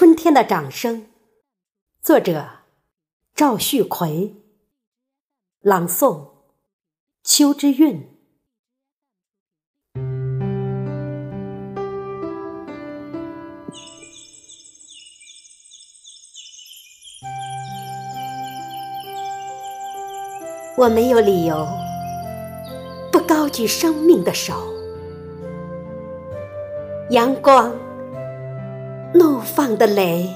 春天的掌声，作者赵旭奎，朗诵秋之韵。我没有理由不高举生命的手，阳光。怒放的雷，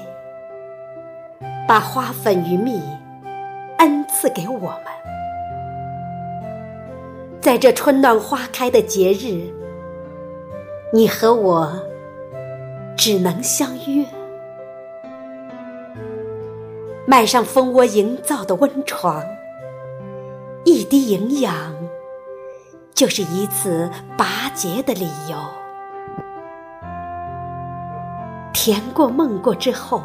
把花粉与蜜恩赐给我们。在这春暖花开的节日，你和我只能相约，迈上蜂窝营造的温床。一滴营养，就是一次拔节的理由。甜过梦过之后，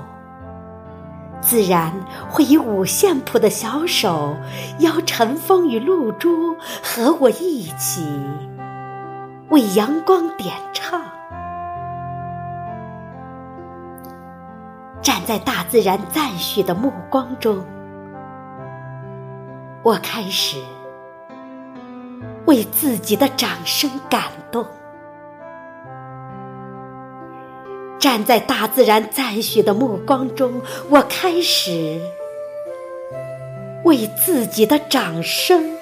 自然会以五线谱的小手，邀晨风与露珠和我一起为阳光点唱。站在大自然赞许的目光中，我开始为自己的掌声感动。站在大自然赞许的目光中，我开始为自己的掌声